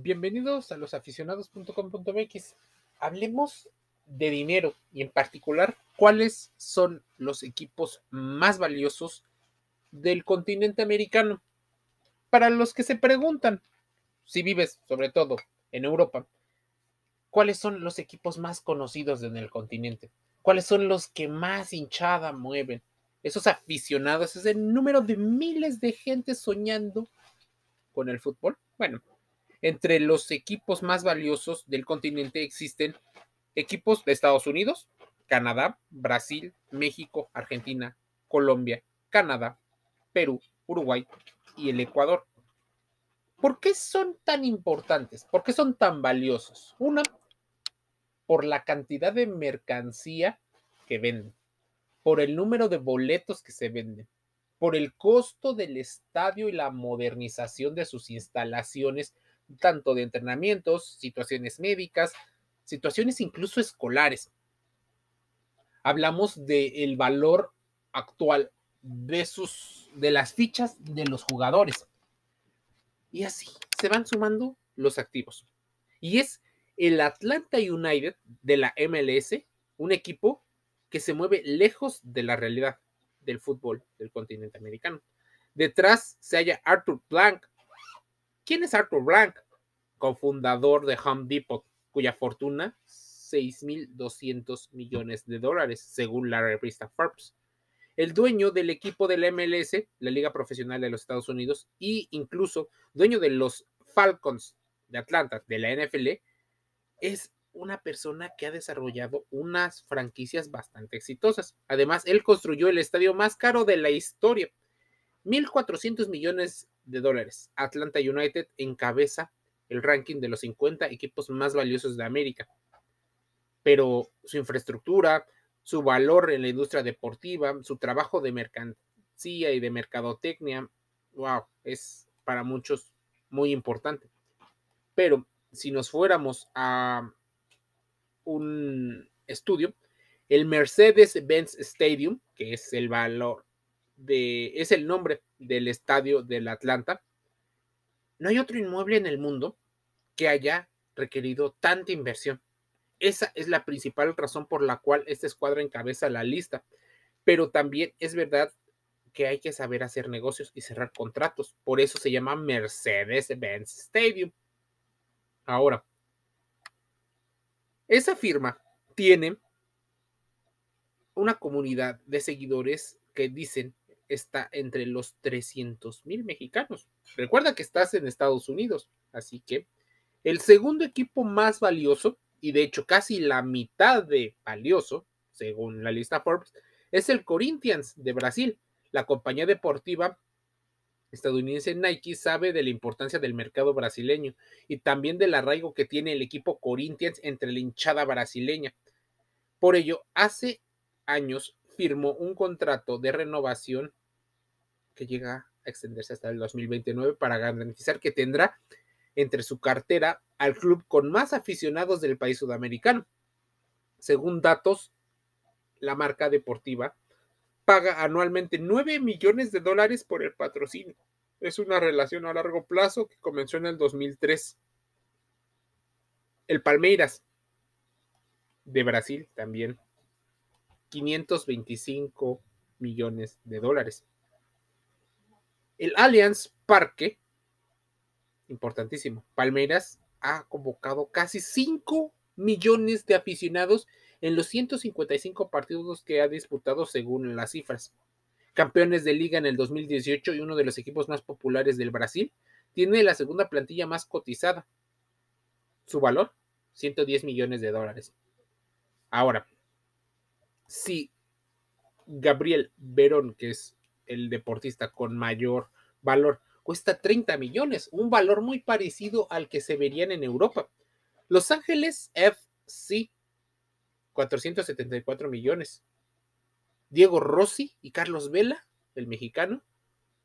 Bienvenidos a losaficionados.com.mx. Hablemos de dinero y en particular cuáles son los equipos más valiosos del continente americano. Para los que se preguntan, si vives sobre todo en Europa, cuáles son los equipos más conocidos en el continente, cuáles son los que más hinchada mueven, esos aficionados, ese número de miles de gente soñando con el fútbol. Bueno, entre los equipos más valiosos del continente existen equipos de Estados Unidos, Canadá, Brasil, México, Argentina, Colombia, Canadá, Perú, Uruguay y el Ecuador. ¿Por qué son tan importantes? ¿Por qué son tan valiosos? Una, por la cantidad de mercancía que venden, por el número de boletos que se venden, por el costo del estadio y la modernización de sus instalaciones tanto de entrenamientos, situaciones médicas, situaciones incluso escolares. Hablamos del valor actual de sus de las fichas de los jugadores. Y así se van sumando los activos. Y es el Atlanta United de la MLS, un equipo que se mueve lejos de la realidad del fútbol del continente americano. Detrás se halla Arthur Blank, ¿Quién es Arthur Blank? Cofundador de Home Depot, cuya fortuna 6.200 millones de dólares, según la revista Forbes. El dueño del equipo del MLS, la Liga Profesional de los Estados Unidos, y incluso dueño de los Falcons de Atlanta, de la NFL, es una persona que ha desarrollado unas franquicias bastante exitosas. Además, él construyó el estadio más caro de la historia, 1.400 millones de dólares. Atlanta United encabeza el ranking de los 50 equipos más valiosos de América. Pero su infraestructura, su valor en la industria deportiva, su trabajo de mercancía y de mercadotecnia, wow, es para muchos muy importante. Pero si nos fuéramos a un estudio, el Mercedes-Benz Stadium, que es el valor es el nombre del estadio del Atlanta, no hay otro inmueble en el mundo que haya requerido tanta inversión. Esa es la principal razón por la cual esta escuadra encabeza la lista. Pero también es verdad que hay que saber hacer negocios y cerrar contratos. Por eso se llama Mercedes-Benz Stadium. Ahora, esa firma tiene una comunidad de seguidores que dicen está entre los 300 mil mexicanos. Recuerda que estás en Estados Unidos, así que el segundo equipo más valioso, y de hecho casi la mitad de valioso, según la lista Forbes, es el Corinthians de Brasil. La compañía deportiva estadounidense Nike sabe de la importancia del mercado brasileño y también del arraigo que tiene el equipo Corinthians entre la hinchada brasileña. Por ello, hace años firmó un contrato de renovación que llega a extenderse hasta el 2029 para garantizar que tendrá entre su cartera al club con más aficionados del país sudamericano. Según datos, la marca deportiva paga anualmente 9 millones de dólares por el patrocinio. Es una relación a largo plazo que comenzó en el 2003. El Palmeiras de Brasil también 525 millones de dólares. El Allianz Parque, importantísimo, Palmeiras ha convocado casi 5 millones de aficionados en los 155 partidos que ha disputado según las cifras. Campeones de liga en el 2018 y uno de los equipos más populares del Brasil, tiene la segunda plantilla más cotizada. Su valor, 110 millones de dólares. Ahora, si Gabriel Verón, que es el deportista con mayor valor, cuesta 30 millones, un valor muy parecido al que se verían en Europa. Los Ángeles FC, 474 millones. Diego Rossi y Carlos Vela, el mexicano,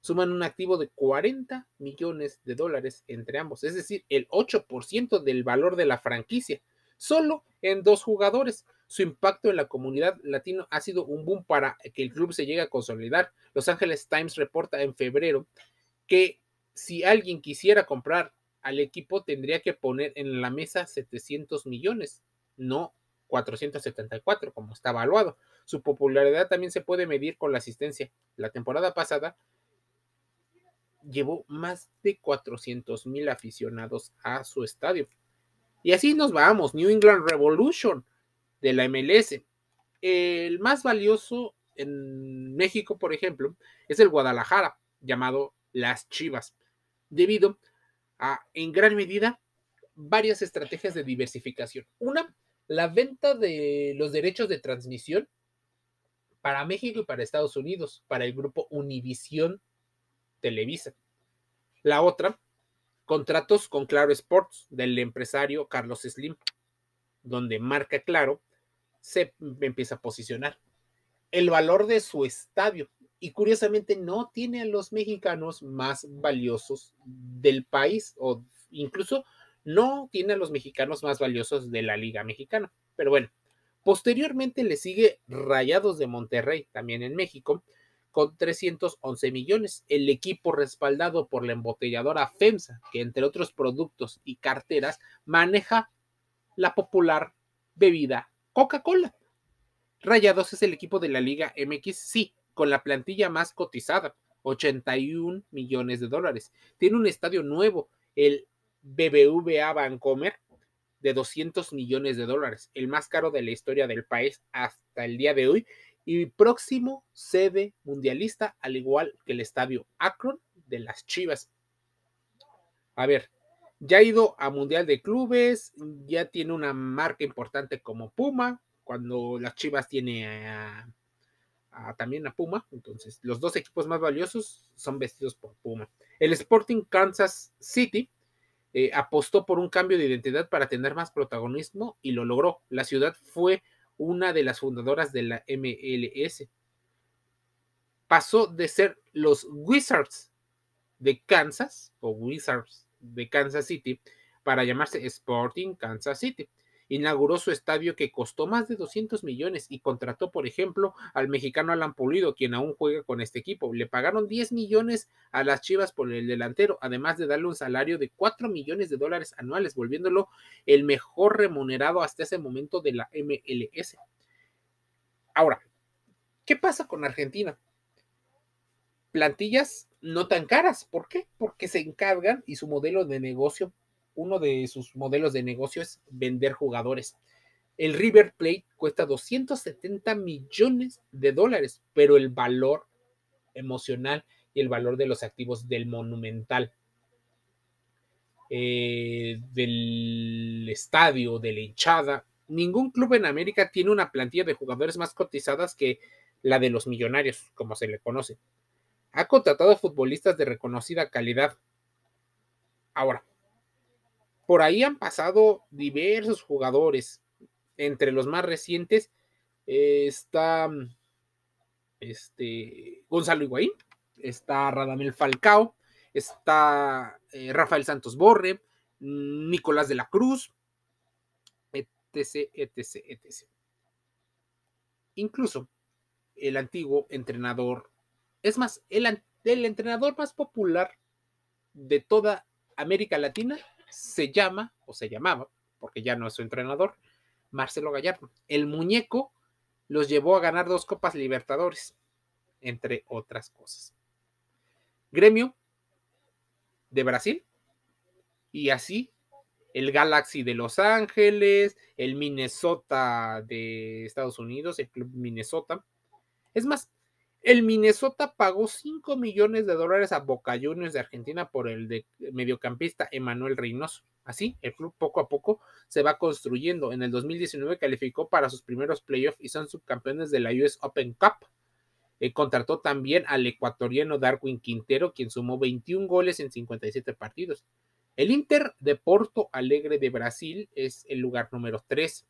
suman un activo de 40 millones de dólares entre ambos, es decir, el 8% del valor de la franquicia, solo en dos jugadores. Su impacto en la comunidad latino ha sido un boom para que el club se llegue a consolidar. Los Angeles Times reporta en febrero que si alguien quisiera comprar al equipo tendría que poner en la mesa 700 millones, no 474 como está evaluado. Su popularidad también se puede medir con la asistencia. La temporada pasada llevó más de 400 mil aficionados a su estadio. Y así nos vamos, New England Revolution de la MLS. El más valioso en México, por ejemplo, es el Guadalajara, llamado Las Chivas, debido a, en gran medida, varias estrategias de diversificación. Una, la venta de los derechos de transmisión para México y para Estados Unidos, para el grupo Univisión Televisa. La otra, contratos con Claro Sports del empresario Carlos Slim, donde marca Claro se empieza a posicionar. El valor de su estadio. Y curiosamente no tiene a los mexicanos más valiosos del país o incluso no tiene a los mexicanos más valiosos de la Liga Mexicana. Pero bueno, posteriormente le sigue Rayados de Monterrey, también en México, con 311 millones. El equipo respaldado por la embotelladora FEMSA, que entre otros productos y carteras maneja la popular bebida Coca-Cola. Rayados es el equipo de la Liga MX, sí, con la plantilla más cotizada, 81 millones de dólares. Tiene un estadio nuevo, el BBVA Bancomer, de 200 millones de dólares, el más caro de la historia del país hasta el día de hoy, y próximo sede mundialista, al igual que el estadio Akron de las Chivas. A ver, ya ha ido a Mundial de Clubes, ya tiene una marca importante como Puma, cuando las Chivas tiene también a Puma, entonces los dos equipos más valiosos son vestidos por Puma. El Sporting Kansas City eh, apostó por un cambio de identidad para tener más protagonismo y lo logró. La ciudad fue una de las fundadoras de la MLS. Pasó de ser los Wizards de Kansas o Wizards de Kansas City para llamarse Sporting Kansas City. Inauguró su estadio que costó más de 200 millones y contrató, por ejemplo, al mexicano Alan Pulido, quien aún juega con este equipo. Le pagaron 10 millones a las Chivas por el delantero, además de darle un salario de 4 millones de dólares anuales, volviéndolo el mejor remunerado hasta ese momento de la MLS. Ahora, ¿qué pasa con Argentina? Plantillas no tan caras. ¿Por qué? Porque se encargan y su modelo de negocio uno de sus modelos de negocio es vender jugadores. El River Plate cuesta 270 millones de dólares, pero el valor emocional y el valor de los activos del Monumental, eh, del estadio, de la hinchada, ningún club en América tiene una plantilla de jugadores más cotizadas que la de los millonarios, como se le conoce. Ha contratado futbolistas de reconocida calidad. Ahora, por ahí han pasado diversos jugadores. Entre los más recientes eh, está este, Gonzalo Higuaín, está Radamel Falcao, está eh, Rafael Santos Borre, Nicolás de la Cruz, etc, etc, etc. Incluso el antiguo entrenador, es más, el, entrenador más popular de toda América Latina se llama, o se llamaba, porque ya no es su entrenador, Marcelo Gallardo. El muñeco los llevó a ganar dos Copas Libertadores, entre otras cosas. Gremio de Brasil y así el Galaxy de Los Ángeles, el Minnesota de Estados Unidos, el Club Minnesota. Es más, el Minnesota pagó 5 millones de dólares a Boca Juniors de Argentina por el de mediocampista Emanuel Reynoso. Así, el club poco a poco se va construyendo. En el 2019 calificó para sus primeros playoffs y son subcampeones de la US Open Cup. Eh, contrató también al ecuatoriano Darwin Quintero, quien sumó 21 goles en 57 partidos. El Inter de Porto Alegre de Brasil es el lugar número 3.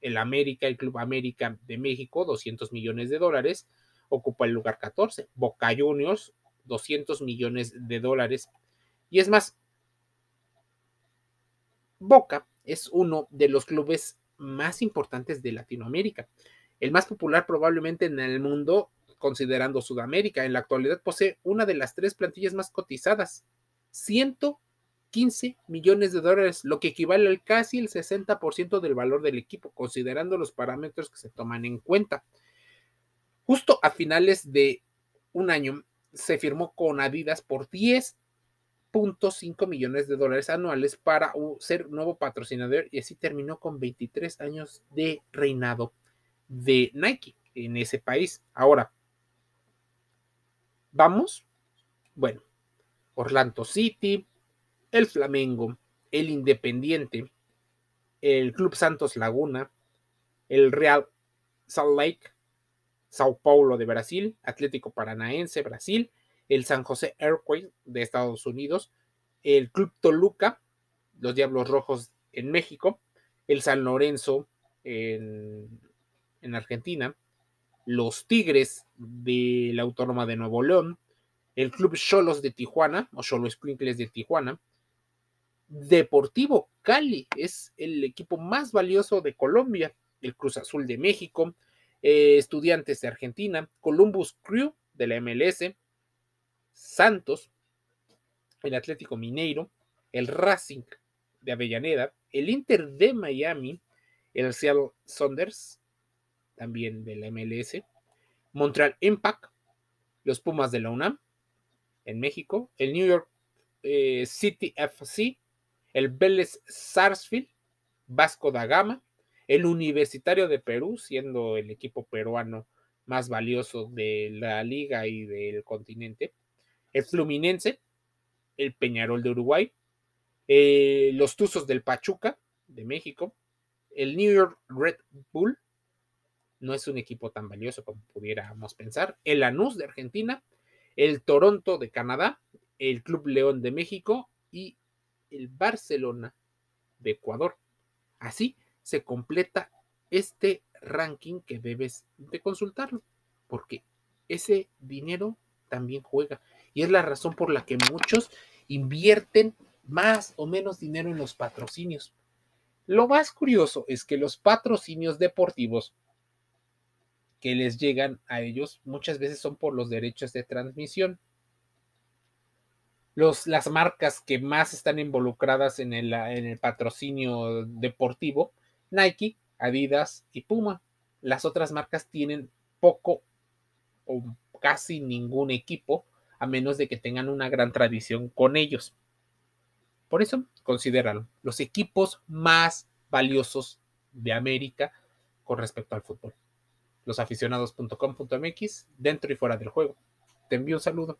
El América, el Club América de México, 200 millones de dólares ocupa el lugar 14. Boca Juniors, 200 millones de dólares. Y es más, Boca es uno de los clubes más importantes de Latinoamérica. El más popular probablemente en el mundo, considerando Sudamérica. En la actualidad posee una de las tres plantillas más cotizadas. 15 millones de dólares, lo que equivale al casi el 60% del valor del equipo, considerando los parámetros que se toman en cuenta. Justo a finales de un año se firmó con Adidas por 10.5 millones de dólares anuales para ser nuevo patrocinador y así terminó con 23 años de reinado de Nike en ese país. Ahora, vamos, bueno, Orlando City, el Flamengo, el Independiente, el Club Santos Laguna, el Real Salt Lake, Sao Paulo de Brasil, Atlético Paranaense, Brasil, el San José Airways de Estados Unidos, el Club Toluca, los Diablos Rojos en México, el San Lorenzo en, en Argentina, los Tigres de la Autónoma de Nuevo León, el Club Cholos de Tijuana, o Cholos Sprinkles de Tijuana, Deportivo Cali es el equipo más valioso de Colombia, el Cruz Azul de México, eh, Estudiantes de Argentina, Columbus Crew de la MLS, Santos, el Atlético Mineiro, el Racing de Avellaneda, el Inter de Miami, el Seattle Saunders, también de la MLS, Montreal Impact, los Pumas de la UNAM, en México, el New York eh, City FC, el Vélez Sarsfield, Vasco da Gama, el Universitario de Perú, siendo el equipo peruano más valioso de la liga y del continente, el Fluminense, el Peñarol de Uruguay, eh, los Tuzos del Pachuca de México, el New York Red Bull, no es un equipo tan valioso como pudiéramos pensar, el Lanús de Argentina, el Toronto de Canadá, el Club León de México y el Barcelona de Ecuador. Así se completa este ranking que debes de consultarlo, porque ese dinero también juega. Y es la razón por la que muchos invierten más o menos dinero en los patrocinios. Lo más curioso es que los patrocinios deportivos que les llegan a ellos muchas veces son por los derechos de transmisión las marcas que más están involucradas en el, en el patrocinio deportivo, Nike, Adidas y Puma. Las otras marcas tienen poco o casi ningún equipo, a menos de que tengan una gran tradición con ellos. Por eso, considéralo, los equipos más valiosos de América con respecto al fútbol. Losaficionados.com.mx, dentro y fuera del juego. Te envío un saludo.